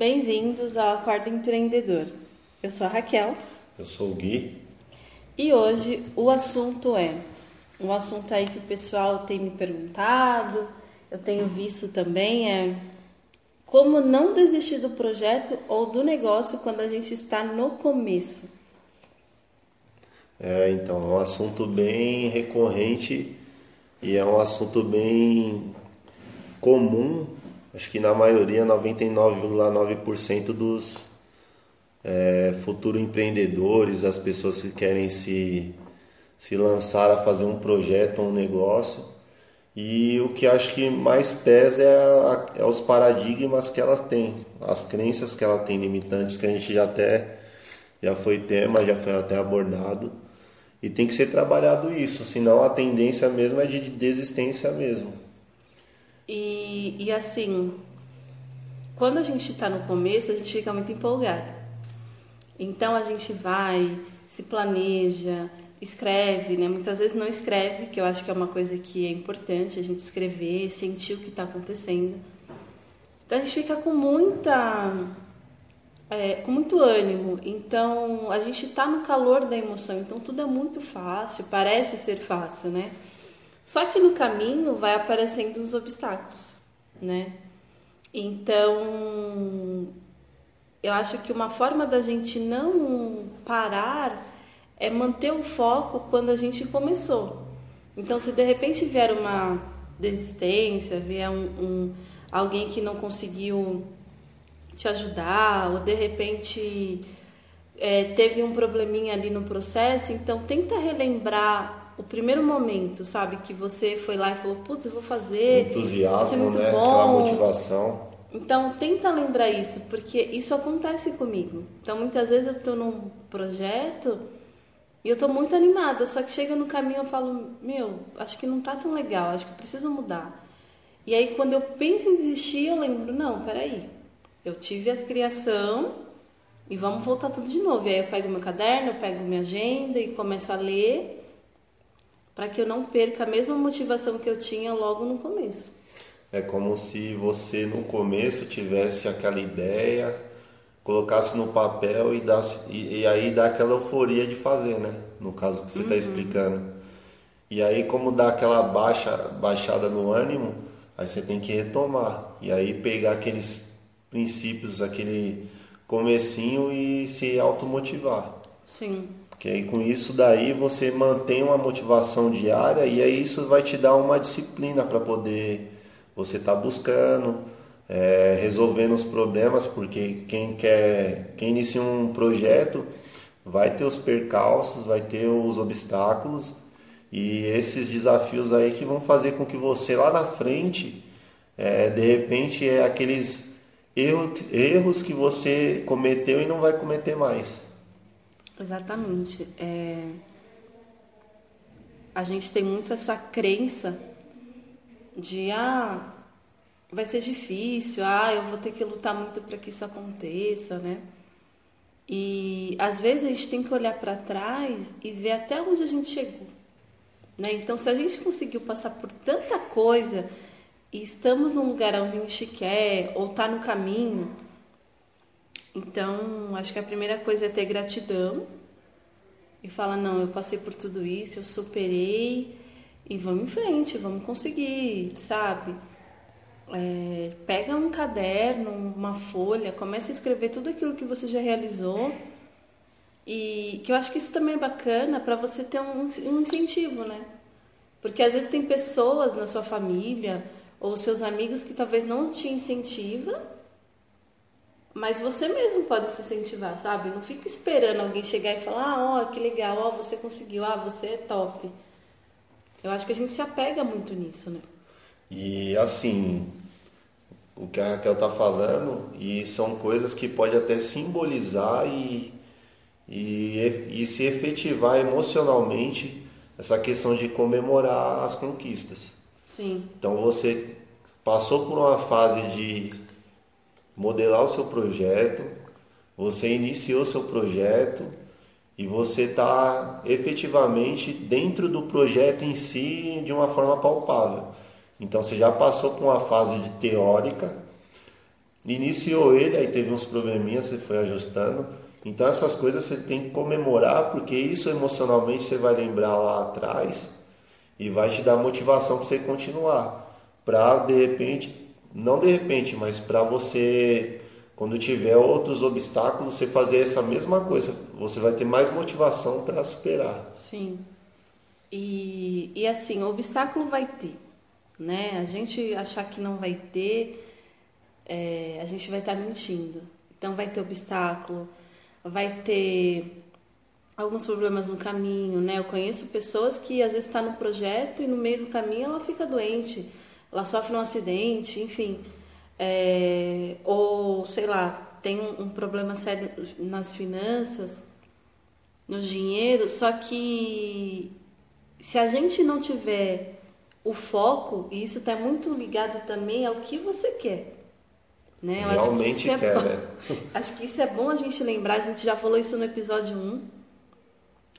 Bem-vindos ao Acordo Empreendedor. Eu sou a Raquel. Eu sou o Gui. E hoje o assunto é um assunto aí que o pessoal tem me perguntado, eu tenho visto também é como não desistir do projeto ou do negócio quando a gente está no começo. É, então, é um assunto bem recorrente e é um assunto bem comum, acho que na maioria, 99,9% dos é, futuros empreendedores, as pessoas que querem se, se lançar a fazer um projeto, um negócio. E o que acho que mais pesa é, a, é os paradigmas que ela tem, as crenças que ela tem limitantes, que a gente já até já foi tema, já foi até abordado. E tem que ser trabalhado isso, senão a tendência mesmo é de desistência mesmo. E, e assim, quando a gente está no começo, a gente fica muito empolgado. Então a gente vai, se planeja, escreve, né? Muitas vezes não escreve, que eu acho que é uma coisa que é importante a gente escrever, sentir o que está acontecendo. Então a gente fica com muita, é, com muito ânimo. Então a gente está no calor da emoção. Então tudo é muito fácil, parece ser fácil, né? Só que no caminho vai aparecendo os obstáculos, né? Então, eu acho que uma forma da gente não parar é manter o foco quando a gente começou. Então, se de repente vier uma desistência, vier um, um alguém que não conseguiu te ajudar, ou de repente é, teve um probleminha ali no processo, então tenta relembrar o primeiro momento, sabe? Que você foi lá e falou, putz, eu vou fazer. Entusiasmo, né? Bom. Aquela motivação. Então, tenta lembrar isso, porque isso acontece comigo. Então, muitas vezes eu estou num projeto e eu estou muito animada, só que chega no caminho eu falo, meu, acho que não tá tão legal, acho que preciso mudar. E aí, quando eu penso em desistir, eu lembro, não, peraí, eu tive a criação e vamos voltar tudo de novo. E aí eu pego meu caderno, eu pego minha agenda e começo a ler para que eu não perca a mesma motivação que eu tinha logo no começo. É como se você no começo tivesse aquela ideia, colocasse no papel e, dasse, e, e aí dá aquela euforia de fazer, né? No caso que você está uhum. explicando. E aí como dá aquela baixa, baixada no ânimo, aí você tem que retomar. E aí pegar aqueles princípios, aquele comecinho e se automotivar. Sim. Que aí com isso daí você mantém uma motivação diária e aí isso vai te dar uma disciplina para poder você estar tá buscando, é, resolvendo os problemas, porque quem quer, quem inicia um projeto vai ter os percalços, vai ter os obstáculos e esses desafios aí que vão fazer com que você lá na frente, é, de repente, é aqueles erros, que você cometeu e não vai cometer mais. Exatamente. É... A gente tem muito essa crença de ah, vai ser difícil, ah, eu vou ter que lutar muito para que isso aconteça, né? E às vezes a gente tem que olhar para trás e ver até onde a gente chegou. Né? Então, se a gente conseguiu passar por tanta coisa e estamos num lugar onde a gente quer ou está no caminho, então, acho que a primeira coisa é ter gratidão e falar: não, eu passei por tudo isso, eu superei e vamos em frente, vamos conseguir, sabe? É, pega um caderno, uma folha, comece a escrever tudo aquilo que você já realizou e que eu acho que isso também é bacana para você ter um, um incentivo, né? Porque às vezes tem pessoas na sua família ou seus amigos que talvez não te incentivam mas você mesmo pode se incentivar, sabe? Não fica esperando alguém chegar e falar: ah, ó, que legal, ó, você conseguiu, ah, você é top. Eu acho que a gente se apega muito nisso, né? E assim, o que a Raquel tá falando, e são coisas que pode até simbolizar e, e, e se efetivar emocionalmente essa questão de comemorar as conquistas. Sim. Então você passou por uma fase de modelar o seu projeto, você iniciou seu projeto e você está efetivamente dentro do projeto em si de uma forma palpável. Então você já passou por uma fase de teórica iniciou ele, aí teve uns probleminhas, você foi ajustando. Então essas coisas você tem que comemorar, porque isso emocionalmente você vai lembrar lá atrás e vai te dar motivação para você continuar. Para de repente, não de repente, mas para você quando tiver outros obstáculos, você fazer essa mesma coisa, você vai ter mais motivação para superar. Sim. E, e assim, o obstáculo vai ter, né? A gente achar que não vai ter, é, a gente vai estar tá mentindo. Então vai ter obstáculo, vai ter alguns problemas no caminho, né? Eu conheço pessoas que às vezes está no projeto e no meio do caminho ela fica doente, ela sofre um acidente, enfim é, ou sei lá, tem um, um problema sério nas finanças, no dinheiro, só que se a gente não tiver o foco, e isso está muito ligado também ao que você quer. Né? Eu Realmente acho que isso quer, é né? Acho que isso é bom a gente lembrar, a gente já falou isso no episódio 1.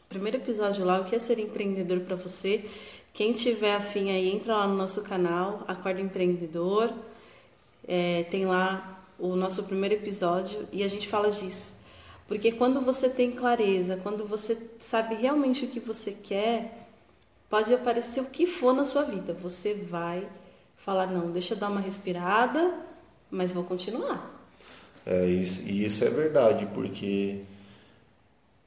Primeiro episódio lá, o que é ser empreendedor para você. Quem tiver afim aí, entra lá no nosso canal, Acorda Empreendedor. É, tem lá o nosso primeiro episódio e a gente fala disso. Porque quando você tem clareza, quando você sabe realmente o que você quer, pode aparecer o que for na sua vida. Você vai falar, não, deixa eu dar uma respirada, mas vou continuar. É, isso, e isso é verdade, porque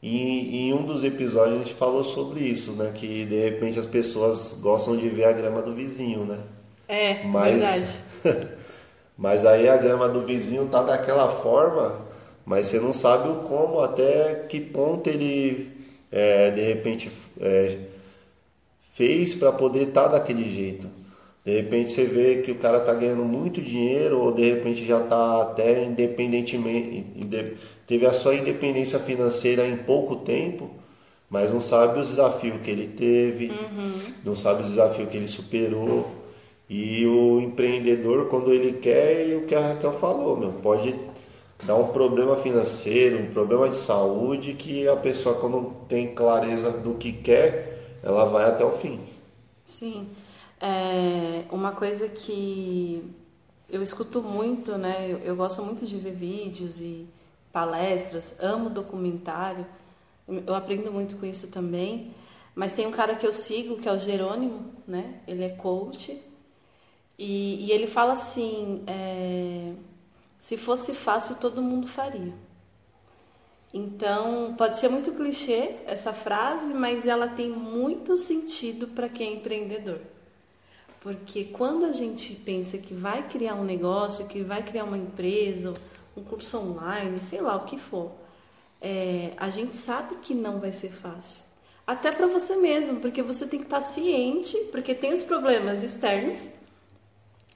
em, em, um dos episódios a gente falou sobre isso, né? Que de repente as pessoas gostam de ver a grama do vizinho, né? É, mas, verdade. Mas aí a grama do vizinho tá daquela forma, mas você não sabe o como, até que ponto ele é, de repente é, fez para poder estar tá daquele jeito. De repente você vê que o cara tá ganhando muito dinheiro ou de repente já tá até independentemente, teve a sua independência financeira em pouco tempo, mas não sabe os desafios que ele teve, uhum. não sabe os desafios que ele superou. E o empreendedor, quando ele quer, é o que a Raquel falou, meu, pode dar um problema financeiro, um problema de saúde, que a pessoa, quando tem clareza do que quer, ela vai até o fim. Sim. É uma coisa que eu escuto muito, né? Eu, eu gosto muito de ver vídeos e palestras, amo documentário, eu aprendo muito com isso também. Mas tem um cara que eu sigo, que é o Jerônimo, né? Ele é coach e, e ele fala assim: é, se fosse fácil, todo mundo faria. Então, pode ser muito clichê essa frase, mas ela tem muito sentido para quem é empreendedor. Porque quando a gente pensa que vai criar um negócio, que vai criar uma empresa, um curso online, sei lá o que for, é, a gente sabe que não vai ser fácil. Até para você mesmo, porque você tem que estar tá ciente, porque tem os problemas externos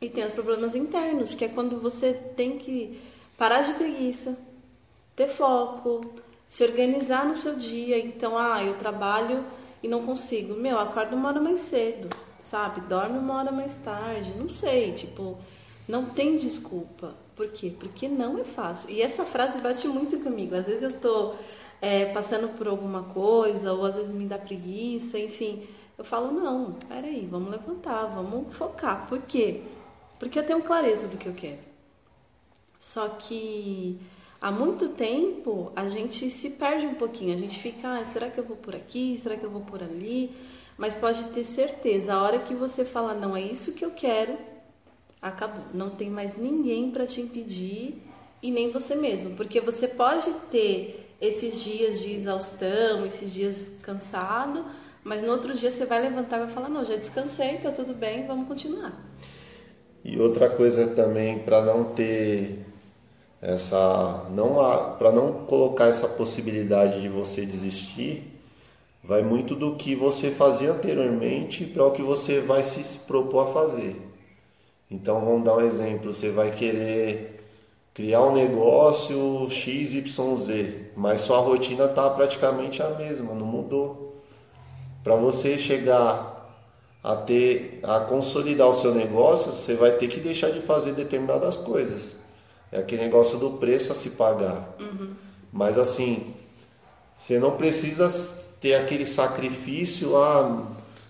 e tem os problemas internos, que é quando você tem que parar de preguiça, ter foco, se organizar no seu dia. Então, ah, eu trabalho e não consigo. Meu, acordo uma hora mais cedo, sabe? Dorme uma hora mais tarde. Não sei, tipo, não tem desculpa. Por quê? Porque não é fácil. E essa frase bate muito comigo. Às vezes eu tô é, passando por alguma coisa, ou às vezes me dá preguiça, enfim. Eu falo, não, peraí, vamos levantar, vamos focar. Por quê? Porque eu tenho clareza do que eu quero. Só que há muito tempo a gente se perde um pouquinho. A gente fica, ah, será que eu vou por aqui? Será que eu vou por ali? Mas pode ter certeza, a hora que você fala, não, é isso que eu quero, acabou. Não tem mais ninguém para te impedir e nem você mesmo. Porque você pode ter esses dias de exaustão, esses dias cansado, mas no outro dia você vai levantar e vai falar, não, já descansei, tá tudo bem, vamos continuar. E outra coisa também para não ter essa não para não colocar essa possibilidade de você desistir, vai muito do que você fazia anteriormente para o que você vai se propor a fazer. Então vamos dar um exemplo, você vai querer criar um negócio XYZ, mas sua rotina está praticamente a mesma, não mudou. Para você chegar a ter a consolidar o seu negócio, você vai ter que deixar de fazer determinadas coisas. É aquele negócio do preço a se pagar. Uhum. Mas assim, você não precisa ter aquele sacrifício, ah,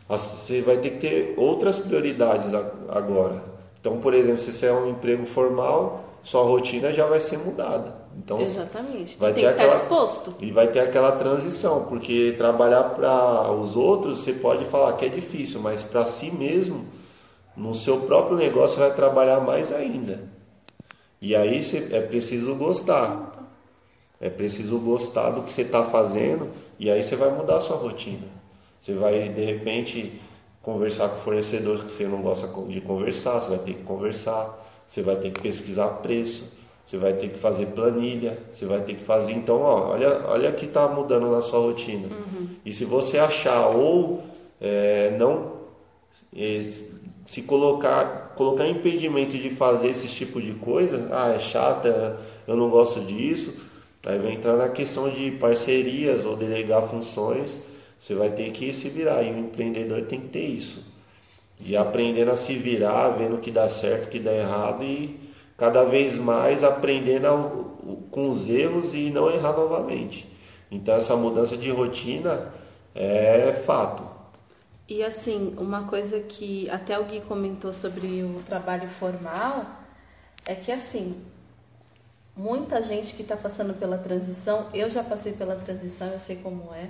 você vai ter que ter outras prioridades agora. Então, por exemplo, se você é um emprego formal, sua rotina já vai ser mudada. Então, Exatamente. Vai ter que aquela, estar disposto. E vai ter aquela transição, porque trabalhar para os outros, você pode falar que é difícil, mas para si mesmo, no seu próprio negócio, vai trabalhar mais ainda. E aí você, é preciso gostar. É preciso gostar do que você está fazendo e aí você vai mudar a sua rotina. Você vai, de repente, conversar com o fornecedor que você não gosta de conversar, você vai ter que conversar, você vai ter que pesquisar preço, você vai ter que fazer planilha, você vai ter que fazer. Então, ó, olha, olha que está mudando na sua rotina. Uhum. E se você achar ou é, não é, se colocar, colocar impedimento de fazer esse tipo de coisa, ah, é chata, eu não gosto disso, aí vai entrar na questão de parcerias ou delegar funções, você vai ter que se virar, e o empreendedor tem que ter isso. E aprendendo a se virar, vendo o que dá certo, o que dá errado e cada vez mais aprendendo a, com os erros e não errar novamente. Então essa mudança de rotina é fato. E assim, uma coisa que até o Gui comentou sobre o trabalho formal é que assim, muita gente que está passando pela transição, eu já passei pela transição, eu sei como é.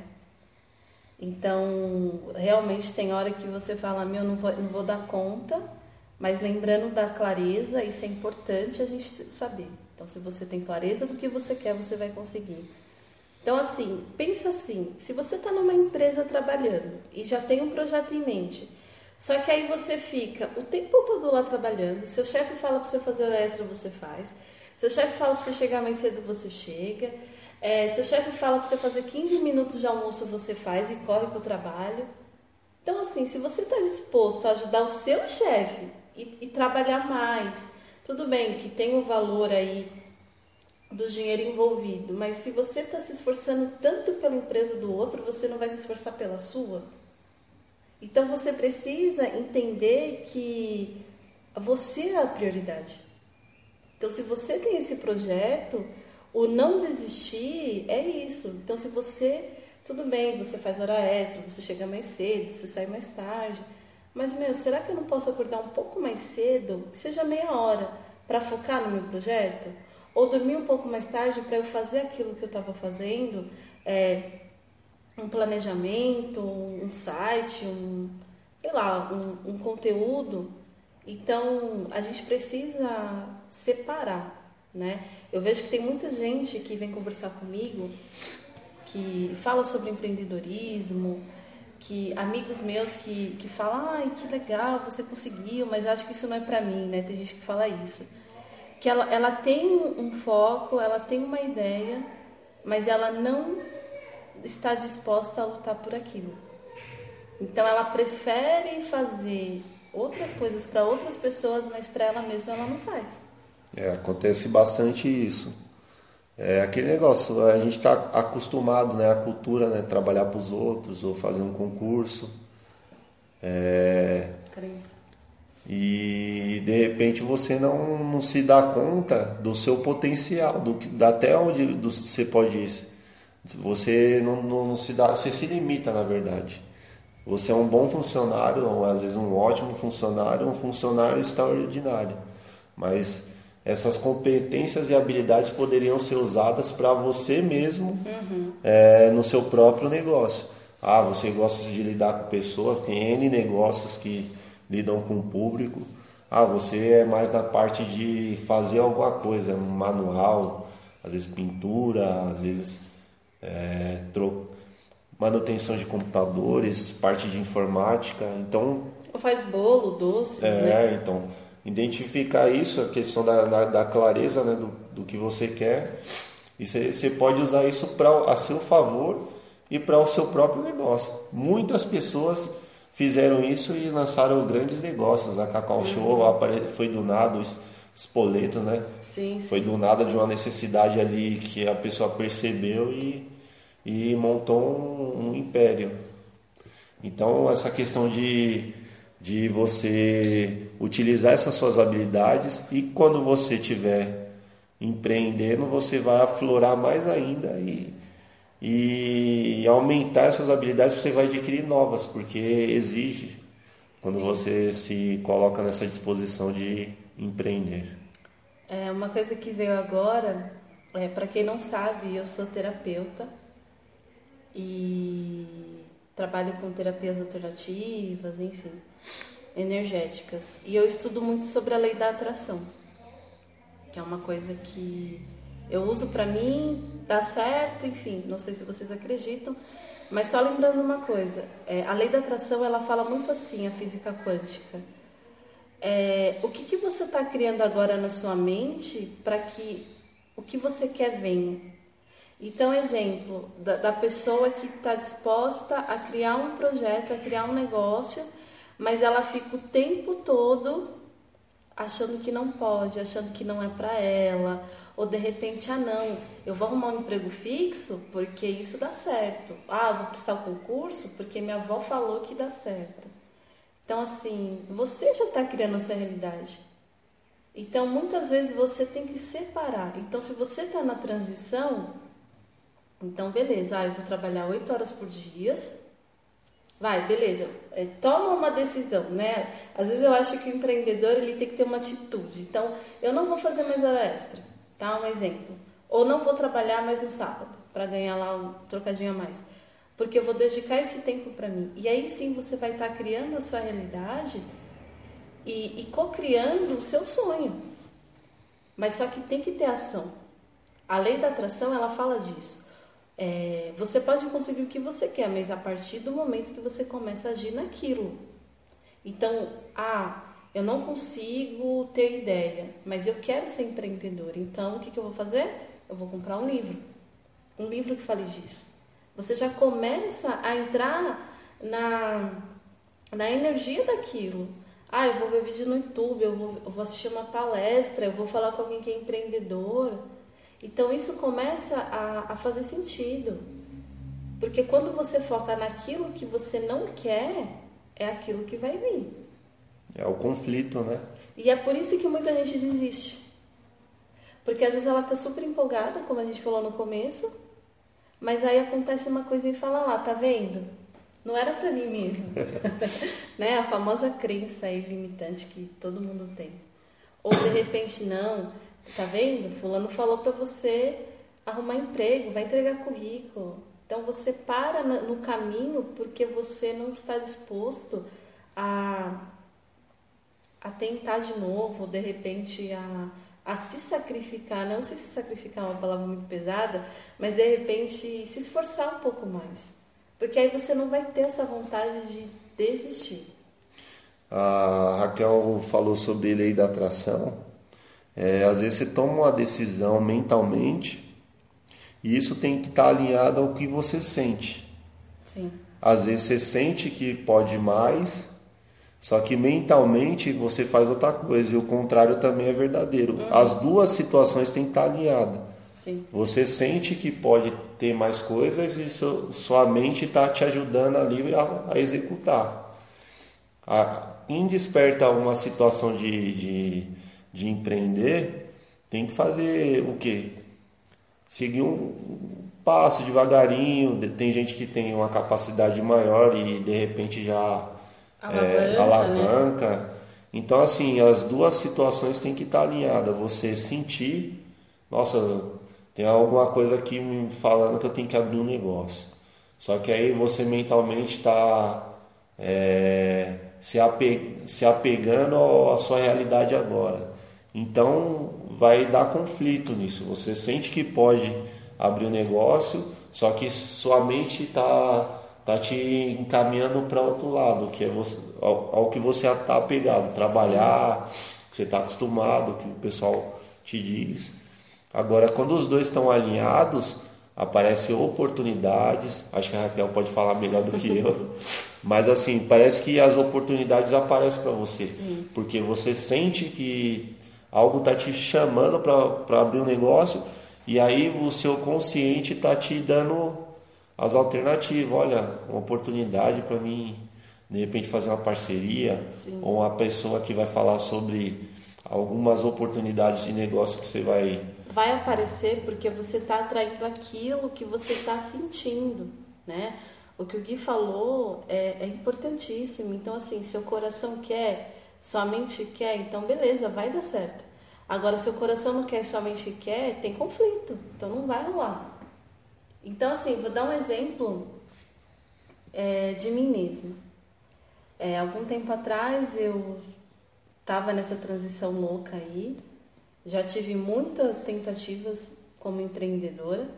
Então, realmente tem hora que você fala, meu, não vou, não vou dar conta, mas lembrando da clareza, isso é importante a gente saber. Então, se você tem clareza do que você quer, você vai conseguir. Então, assim, pensa assim: se você está numa empresa trabalhando e já tem um projeto em mente, só que aí você fica o tempo todo lá trabalhando, seu chefe fala para você fazer hora extra, você faz, seu chefe fala para você chegar mais cedo, você chega, é, seu chefe fala para você fazer 15 minutos de almoço, você faz e corre para o trabalho. Então, assim, se você está disposto a ajudar o seu chefe e, e trabalhar mais, tudo bem que tem o valor aí do dinheiro envolvido, mas se você está se esforçando tanto pela empresa do outro, você não vai se esforçar pela sua. Então você precisa entender que você é a prioridade. Então, se você tem esse projeto, o não desistir é isso. Então, se você, tudo bem, você faz hora extra, você chega mais cedo, você sai mais tarde, mas meu, será que eu não posso acordar um pouco mais cedo, que seja meia hora, para focar no meu projeto? ou dormir um pouco mais tarde para eu fazer aquilo que eu estava fazendo, é, um planejamento, um site, um, sei lá, um, um conteúdo. Então, a gente precisa separar, né? Eu vejo que tem muita gente que vem conversar comigo que fala sobre empreendedorismo, que amigos meus que, que falam, ai, que legal, você conseguiu, mas acho que isso não é para mim, né? Tem gente que fala isso que ela, ela tem um foco, ela tem uma ideia, mas ela não está disposta a lutar por aquilo. Então ela prefere fazer outras coisas para outras pessoas, mas para ela mesma ela não faz. É, acontece bastante isso. É aquele negócio, a gente está acostumado, né, a cultura, né, trabalhar para os outros ou fazer um concurso. É. E de repente você não, não se dá conta do seu potencial, do, até onde do, você pode ir. Você não, não, não, se dá, você se limita na verdade. Você é um bom funcionário, ou às vezes um ótimo funcionário, um funcionário extraordinário. Mas essas competências e habilidades poderiam ser usadas para você mesmo uhum. é, no seu próprio negócio. Ah, você gosta de lidar com pessoas, tem N negócios que lidam com o público. Ah, você é mais na parte de fazer alguma coisa, manual, às vezes pintura, às vezes é, manutenção de computadores, parte de informática. Então. Ou faz bolo, doces, é, né? então. Identificar isso, a questão da, da, da clareza né, do, do que você quer. E você pode usar isso pra, a seu favor e para o seu próprio negócio. Muitas pessoas fizeram isso e lançaram grandes negócios. A Cacau Show foi do nada, os espoletos, né? Sim, sim. Foi do nada de uma necessidade ali que a pessoa percebeu e, e montou um, um império. Então, essa questão de, de você utilizar essas suas habilidades e quando você estiver empreendendo, você vai aflorar mais ainda e e aumentar essas habilidades você vai adquirir novas, porque exige quando Sim. você se coloca nessa disposição de empreender. É uma coisa que veio agora, é, para quem não sabe, eu sou terapeuta e trabalho com terapias alternativas, enfim, energéticas. E eu estudo muito sobre a lei da atração, que é uma coisa que eu uso para mim, dá certo, enfim, não sei se vocês acreditam, mas só lembrando uma coisa, é, a lei da atração ela fala muito assim, a física quântica. É, o que, que você está criando agora na sua mente para que o que você quer venha? Então, exemplo da, da pessoa que está disposta a criar um projeto, a criar um negócio, mas ela fica o tempo todo achando que não pode, achando que não é para ela, ou de repente, ah não, eu vou arrumar um emprego fixo porque isso dá certo. Ah, vou prestar o concurso porque minha avó falou que dá certo. Então, assim, você já está criando a sua realidade. Então, muitas vezes você tem que separar. Então, se você está na transição, então beleza, ah, eu vou trabalhar oito horas por dia. Vai, beleza. É, toma uma decisão, né? Às vezes eu acho que o empreendedor ele tem que ter uma atitude. Então, eu não vou fazer mais hora extra tá? Um exemplo. Ou não vou trabalhar mais no sábado para ganhar lá um trocadinho a mais. Porque eu vou dedicar esse tempo para mim. E aí sim você vai estar tá criando a sua realidade e, e co-criando o seu sonho. Mas só que tem que ter ação. A lei da atração, ela fala disso. É, você pode conseguir o que você quer, mas a partir do momento que você começa a agir naquilo. Então, ah, eu não consigo ter ideia, mas eu quero ser empreendedor. Então, o que, que eu vou fazer? Eu vou comprar um livro. Um livro que fale disso. Você já começa a entrar na, na energia daquilo. Ah, eu vou ver vídeo no YouTube, eu vou, eu vou assistir uma palestra, eu vou falar com alguém que é empreendedor. Então, isso começa a, a fazer sentido. Porque quando você foca naquilo que você não quer, é aquilo que vai vir. É o conflito, né? E é por isso que muita gente desiste. Porque às vezes ela tá super empolgada, como a gente falou no começo, mas aí acontece uma coisa e fala lá, tá vendo? Não era para mim mesmo. né? A famosa crença aí limitante que todo mundo tem. Ou de repente não, tá vendo? Fulano falou para você arrumar emprego, vai entregar currículo. Então você para no caminho porque você não está disposto a a tentar de novo, de repente a, a se sacrificar, não sei se sacrificar é uma palavra muito pesada, mas de repente se esforçar um pouco mais. Porque aí você não vai ter essa vontade de desistir. A Raquel falou sobre lei da atração. É, às vezes você toma uma decisão mentalmente e isso tem que estar alinhado ao que você sente. Sim. Às vezes você sente que pode mais, só que mentalmente você faz outra coisa e o contrário também é verdadeiro. Uhum. As duas situações têm que estar alinhadas. Sim. Você sente que pode ter mais coisas e sua mente está te ajudando ali a, a executar. A, em desperta uma situação de, de, de empreender, tem que fazer o quê? Seguir um passo devagarinho. Tem gente que tem uma capacidade maior e de repente já alavanca. É, alavanca. Né? Então, assim, as duas situações têm que estar alinhadas. Você sentir, nossa, tem alguma coisa aqui me falando que eu tenho que abrir um negócio. Só que aí você mentalmente está é, se, ape, se apegando à sua realidade agora. Então vai dar conflito nisso. Você sente que pode abrir um negócio, só que sua mente está tá te encaminhando para outro lado, que é você, ao, ao que você está apegado, trabalhar, que você está acostumado, que o pessoal te diz. Agora, quando os dois estão alinhados, aparecem oportunidades. Acho que a Raquel pode falar melhor do que eu. Mas assim, parece que as oportunidades aparecem para você. Sim. Porque você sente que algo está te chamando para abrir um negócio e aí o seu consciente está te dando as alternativas. Olha, uma oportunidade para mim, de repente, fazer uma parceria, Sim. ou uma pessoa que vai falar sobre algumas oportunidades de negócio que você vai. Vai aparecer porque você está atraindo aquilo que você está sentindo, né? O que o Gui falou é, é importantíssimo. Então, assim, seu coração quer, sua mente quer, então beleza, vai dar certo. Agora, se o coração não quer, somente quer, tem conflito. Então não vai rolar. Então, assim, vou dar um exemplo é, de mim mesma. É, algum tempo atrás eu estava nessa transição louca aí. Já tive muitas tentativas como empreendedora.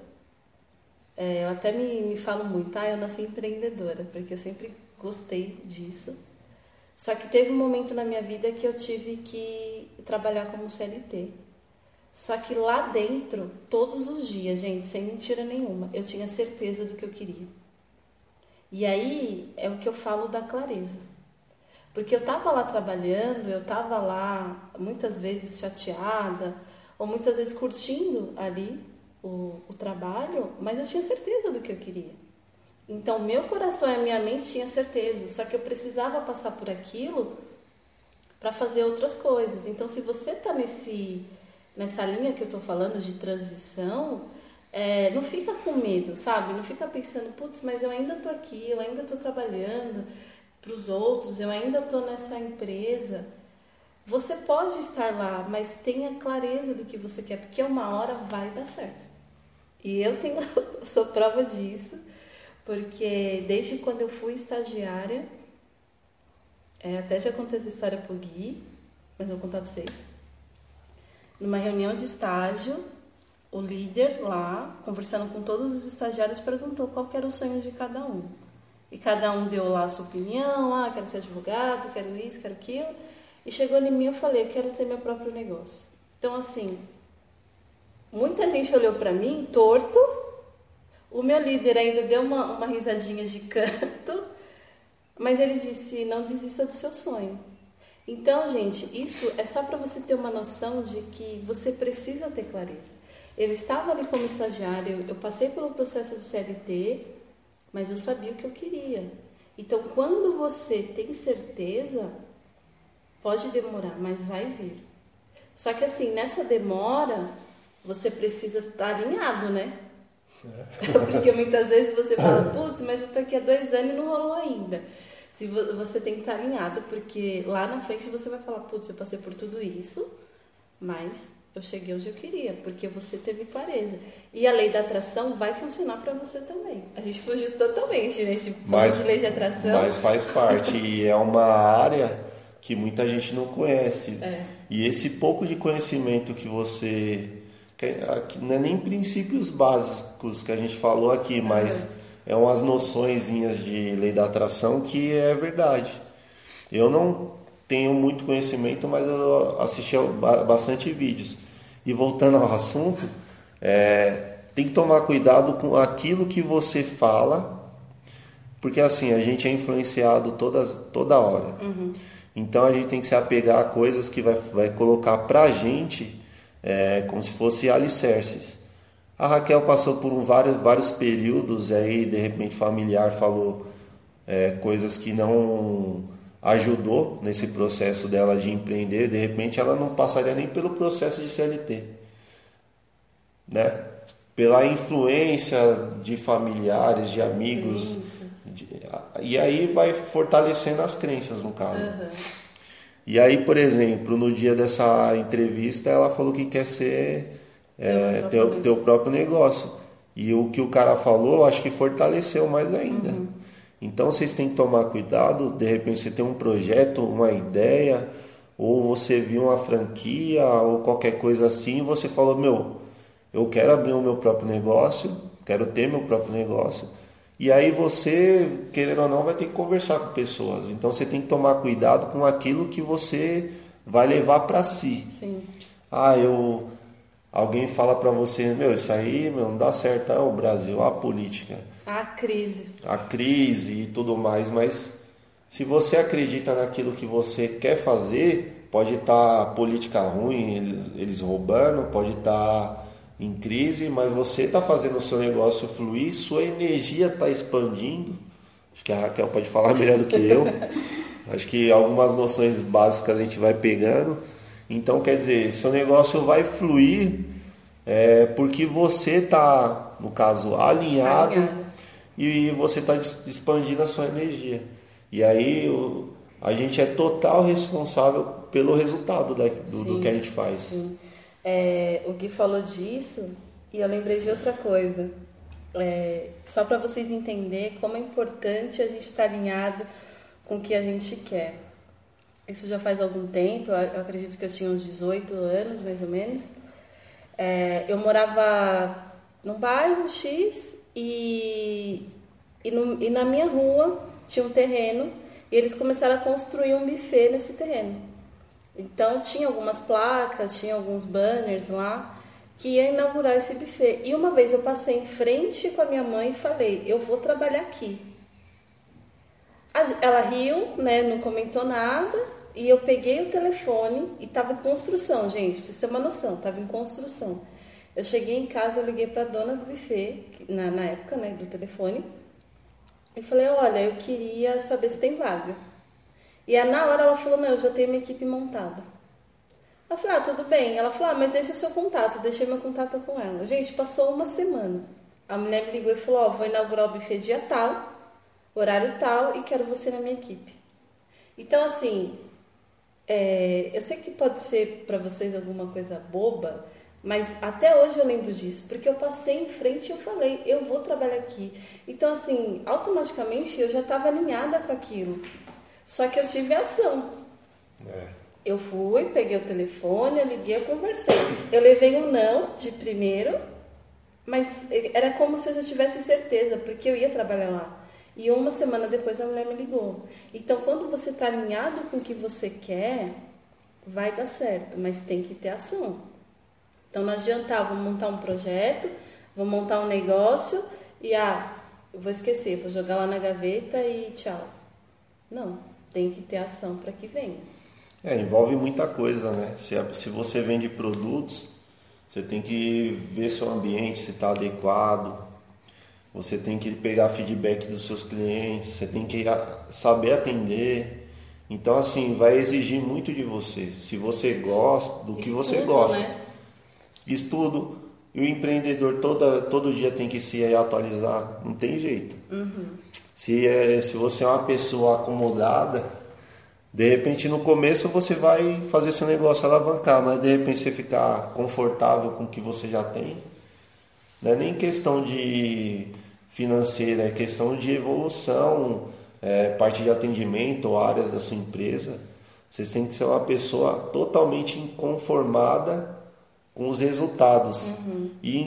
É, eu até me, me falo muito, ah, eu nasci empreendedora, porque eu sempre gostei disso. Só que teve um momento na minha vida que eu tive que trabalhar como CLT. Só que lá dentro, todos os dias, gente, sem mentira nenhuma, eu tinha certeza do que eu queria. E aí é o que eu falo da clareza. Porque eu estava lá trabalhando, eu estava lá muitas vezes chateada, ou muitas vezes curtindo ali o, o trabalho, mas eu tinha certeza do que eu queria. Então, meu coração e a minha mente tinha certeza, só que eu precisava passar por aquilo para fazer outras coisas. Então, se você está nesse nessa linha que eu estou falando de transição, é, não fica com medo, sabe? Não fica pensando, putz, mas eu ainda estou aqui, eu ainda estou trabalhando para os outros, eu ainda estou nessa empresa. Você pode estar lá, mas tenha clareza do que você quer, porque uma hora vai dar certo. E eu tenho, sou prova disso porque desde quando eu fui estagiária, é, até já contei essa história pro Gui, mas vou contar pra vocês. Numa reunião de estágio, o líder lá, conversando com todos os estagiários, perguntou qual era o sonho de cada um. E cada um deu lá a sua opinião, ah, quero ser advogado, quero isso, quero aquilo. E chegou em mim eu falei, quero ter meu próprio negócio. Então, assim, muita gente olhou para mim torto, o meu líder ainda deu uma, uma risadinha de canto, mas ele disse: não desista do seu sonho. Então, gente, isso é só para você ter uma noção de que você precisa ter clareza. Eu estava ali como estagiário, eu passei pelo processo do CLT, mas eu sabia o que eu queria. Então, quando você tem certeza, pode demorar, mas vai vir. Só que assim, nessa demora, você precisa estar alinhado, né? Porque muitas vezes você fala, putz, mas eu tô aqui há dois anos e não rolou ainda. Se você tem que estar alinhado, porque lá na frente você vai falar, putz, eu passei por tudo isso, mas eu cheguei onde eu queria, porque você teve clareza. E a lei da atração vai funcionar para você também. A gente fugiu totalmente, né? De, mas, de lei de atração. Mas faz parte e é uma área que muita gente não conhece. É. E esse pouco de conhecimento que você não é nem princípios básicos que a gente falou aqui, mas é umas noções de lei da atração que é verdade. Eu não tenho muito conhecimento, mas eu assisti bastante vídeos. E voltando ao assunto, é, tem que tomar cuidado com aquilo que você fala, porque assim, a gente é influenciado toda, toda hora. Uhum. Então a gente tem que se apegar a coisas que vai, vai colocar pra gente é, como se fosse alicerces. A Raquel passou por um, vários, vários períodos aí, de repente familiar falou é, coisas que não ajudou nesse processo dela de empreender, de repente ela não passaria nem pelo processo de CLT, né? Pela influência de familiares, de amigos, de, e aí vai fortalecendo as crenças no caso. Uhum. E aí, por exemplo, no dia dessa entrevista, ela falou que quer ser é, teu, teu próprio negócio. E o que o cara falou, acho que fortaleceu mais ainda. Uhum. Então vocês têm que tomar cuidado, de repente você tem um projeto, uma ideia, ou você viu uma franquia ou qualquer coisa assim, e você falou, meu, eu quero abrir o meu próprio negócio, quero ter meu próprio negócio. E aí você, querendo ou não, vai ter que conversar com pessoas. Então você tem que tomar cuidado com aquilo que você vai levar para si. Sim. Ah, eu alguém fala para você, meu, isso aí meu, não dá certo, é o Brasil, a política. A crise. A crise e tudo mais, mas se você acredita naquilo que você quer fazer, pode estar tá política ruim, eles, eles roubando, pode estar tá em crise, mas você está fazendo o seu negócio fluir, sua energia está expandindo. Acho que a Raquel pode falar melhor do que eu. Acho que algumas noções básicas a gente vai pegando. Então, quer dizer, seu negócio vai fluir é, porque você está, no caso, alinhado, alinhado. e você está expandindo a sua energia. E aí o, a gente é total responsável pelo resultado da, do, do, que a gente faz. Sim. É, o Gui falou disso e eu lembrei de outra coisa. É, só para vocês entenderem como é importante a gente estar tá alinhado com o que a gente quer. Isso já faz algum tempo, eu acredito que eu tinha uns 18 anos, mais ou menos. É, eu morava num bairro X e, e, no, e na minha rua tinha um terreno e eles começaram a construir um buffet nesse terreno. Então tinha algumas placas, tinha alguns banners lá que ia inaugurar esse buffet. E uma vez eu passei em frente com a minha mãe e falei: "Eu vou trabalhar aqui". Ela riu, né, não comentou nada, e eu peguei o telefone e estava em construção, gente, pra vocês terem uma noção, estava em construção. Eu cheguei em casa, eu liguei para dona do buffet, na, na época, né, do telefone, e falei: "Olha, eu queria saber se tem vaga". E aí, na hora ela falou: "Não, eu já tenho uma equipe montada". Eu falei, ah, tudo bem. Ela falou, ah, mas deixa seu contato. Deixei meu contato com ela. Gente, passou uma semana. A mulher me ligou e falou, ó, oh, vou inaugurar o buffet dia tal, horário tal, e quero você na minha equipe. Então, assim, é, eu sei que pode ser para vocês alguma coisa boba, mas até hoje eu lembro disso, porque eu passei em frente e eu falei, eu vou trabalhar aqui. Então, assim, automaticamente eu já estava alinhada com aquilo. Só que eu tive ação. É. Eu fui, peguei o telefone, eu liguei, eu conversei. Eu levei um não de primeiro, mas era como se eu já tivesse certeza, porque eu ia trabalhar lá. E uma semana depois a mulher me ligou. Então, quando você está alinhado com o que você quer, vai dar certo, mas tem que ter ação. Então, não adianta, ah, vou montar um projeto, vou montar um negócio e, ah, eu vou esquecer, vou jogar lá na gaveta e tchau. Não, tem que ter ação para que venha. É, envolve muita coisa, né? Se, se você vende produtos, você tem que ver seu ambiente, se está adequado. Você tem que pegar feedback dos seus clientes, você tem que saber atender. Então, assim, vai exigir muito de você. Se você gosta do que Estudo, você gosta. Né? Estudo. E o empreendedor toda, todo dia tem que se atualizar. Não tem jeito. Uhum. Se, é, se você é uma pessoa acomodada, de repente no começo você vai fazer seu negócio alavancar, mas de repente você ficar confortável com o que você já tem. Não é nem questão de financeira, é questão de evolução, é, parte de atendimento ou áreas da sua empresa. Você tem que ser uma pessoa totalmente inconformada com os resultados. Uhum. E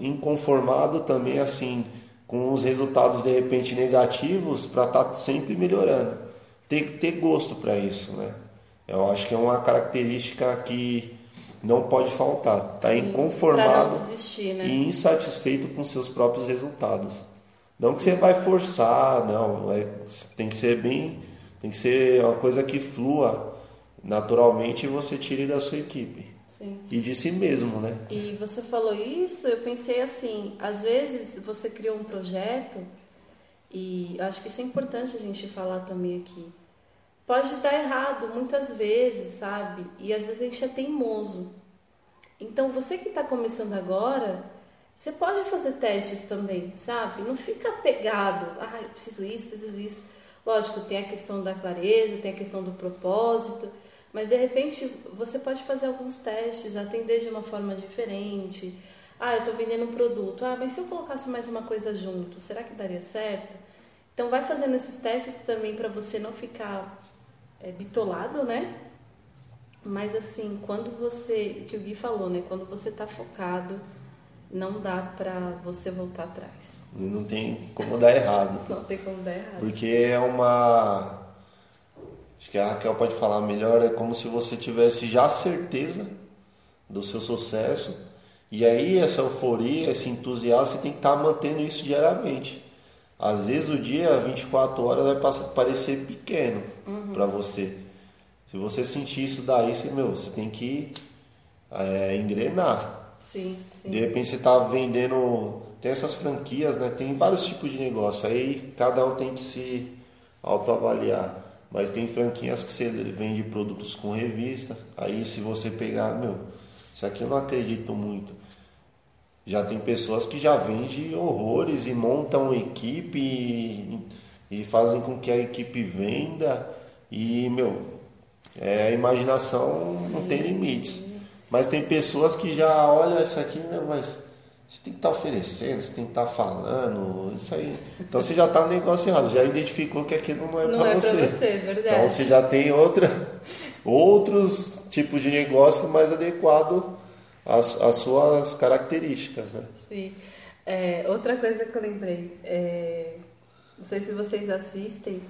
inconformado também assim com os resultados de repente negativos para estar tá sempre melhorando ter, ter gosto para isso, né? Eu acho que é uma característica que não pode faltar. Tá inconformado desistir, né? e insatisfeito com seus próprios resultados. Não Sim. que você vai forçar, não. É, tem que ser bem, tem que ser uma coisa que flua naturalmente e você tire da sua equipe. Sim. E de si mesmo, né? E você falou isso, eu pensei assim, às vezes você criou um projeto e acho que isso é importante a gente falar também aqui. Pode dar errado muitas vezes, sabe? E às vezes a gente é teimoso. Então você que está começando agora, você pode fazer testes também, sabe? Não fica pegado, ah, preciso isso, preciso isso. Lógico, tem a questão da clareza, tem a questão do propósito, mas de repente você pode fazer alguns testes, atender de uma forma diferente. Ah, eu estou vendendo um produto. Ah, mas se eu colocasse mais uma coisa junto, será que daria certo? Então vai fazendo esses testes também para você não ficar é, bitolado, né? Mas assim, quando você, o que o Gui falou, né? Quando você está focado, não dá para você voltar atrás. Não tem como dar errado. não tem como dar errado. Porque é uma acho que a Raquel pode falar melhor, é como se você tivesse já certeza do seu sucesso. E aí essa euforia, esse entusiasmo, você tem que estar mantendo isso diariamente. Às vezes o dia 24 horas vai parecer pequeno uhum. para você. Se você sentir isso daí, você, meu, você tem que é, engrenar. Sim, sim. De repente você está vendendo. Tem essas franquias, né? Tem vários tipos de negócio. Aí cada um tem que se autoavaliar. Mas tem franquias que você vende produtos com revistas. Aí se você pegar, meu, isso aqui eu não acredito muito. Já tem pessoas que já vendem horrores e montam equipe e, e fazem com que a equipe venda. E, meu, É, a imaginação sim, não tem limites. Sim. Mas tem pessoas que já olham isso aqui, né, mas você tem que estar tá oferecendo, você tem que estar tá falando, isso aí. Então você já está no negócio errado, já identificou que aquilo não é para é você. Não é para você, verdade. Então você já tem outra, outros tipos de negócio mais adequado às, às suas características, né? Sim. É, outra coisa que eu lembrei, é, não sei se vocês assistem,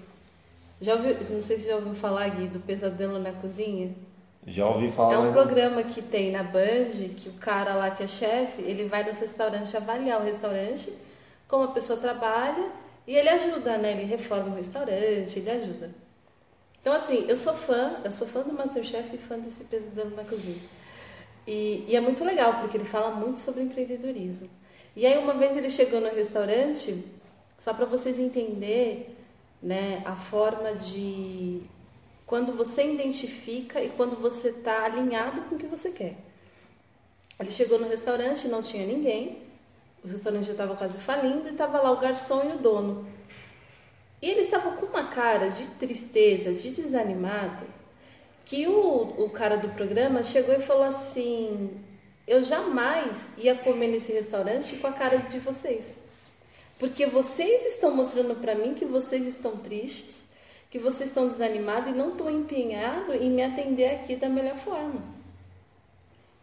já ouviu, não sei se já ouviu falar, Gui, do Pesadelo na Cozinha. Já ouvi falar. É um programa que tem na Band, que o cara lá que é chefe, ele vai nos restaurantes avaliar o restaurante, como a pessoa trabalha, e ele ajuda, né? Ele reforma o restaurante, ele ajuda. Então, assim, eu sou fã, eu sou fã do Masterchef e fã desse Pesadelo na Cozinha. E, e é muito legal, porque ele fala muito sobre empreendedorismo. E aí, uma vez ele chegou no restaurante, só para vocês entenderem né, a forma de quando você identifica e quando você está alinhado com o que você quer. Ele chegou no restaurante, não tinha ninguém, o restaurante já estava quase falindo e estava lá o garçom e o dono. E ele estava com uma cara de tristeza, de desanimado, que o, o cara do programa chegou e falou assim: Eu jamais ia comer nesse restaurante com a cara de vocês. Porque vocês estão mostrando para mim que vocês estão tristes, que vocês estão desanimados e não estão empenhados em me atender aqui da melhor forma.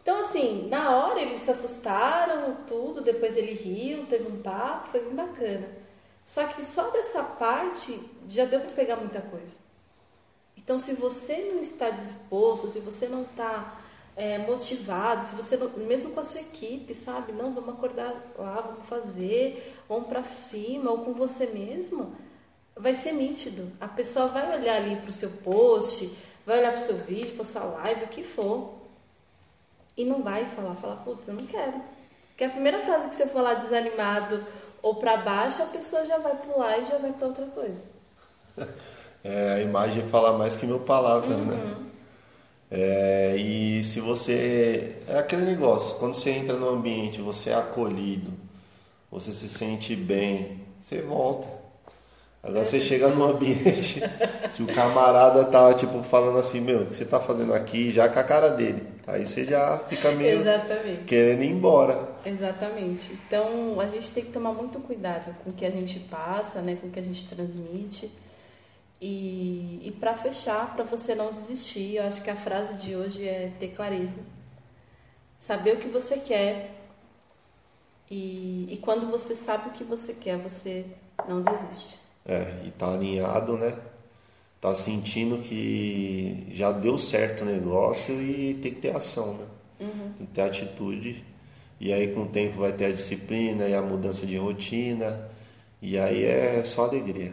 Então, assim, na hora eles se assustaram, tudo, depois ele riu, teve um papo, foi bem bacana. Só que só dessa parte já deu para pegar muita coisa. Então, se você não está disposto, se você não está é, motivado, se você, não, mesmo com a sua equipe, sabe? Não, vamos acordar lá, vamos fazer, vamos para cima, ou com você mesmo, vai ser nítido. A pessoa vai olhar ali para o seu post, vai olhar para o seu vídeo, para sua live, o que for, e não vai falar, falar, putz, eu não quero. Porque a primeira frase que você falar desanimado ou para baixo, a pessoa já vai pular e já vai para outra coisa. É, a imagem fala mais que mil palavras, né? uhum. né? É, e se você. É aquele negócio, quando você entra no ambiente, você é acolhido, você se sente bem, você volta. Agora você chega num ambiente que o camarada tá tipo falando assim, meu, o que você tá fazendo aqui, já com a cara dele. Aí você já fica meio Exatamente. querendo ir embora. Exatamente. Então a gente tem que tomar muito cuidado com o que a gente passa, né, com o que a gente transmite. E, e para fechar, para você não desistir, eu acho que a frase de hoje é ter clareza. Saber o que você quer. E, e quando você sabe o que você quer, você não desiste. É, e tá alinhado, né? Tá sentindo que já deu certo o negócio e tem que ter ação, né? Uhum. Tem que ter atitude. E aí com o tempo vai ter a disciplina e a mudança de rotina. E aí é só alegria.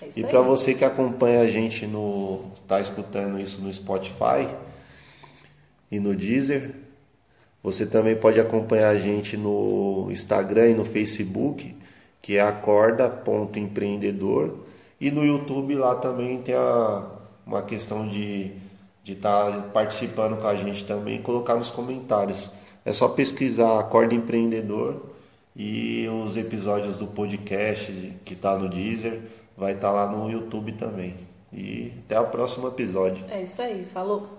É e para você que acompanha a gente no tá escutando isso no Spotify e no Deezer, você também pode acompanhar a gente no Instagram e no Facebook, que é acorda.empreendedor, e no YouTube lá também tem a, uma questão de estar tá participando com a gente também colocar nos comentários. É só pesquisar Acorda Empreendedor e os episódios do podcast que está no Deezer vai estar tá lá no YouTube também. E até o próximo episódio. É isso aí, falou.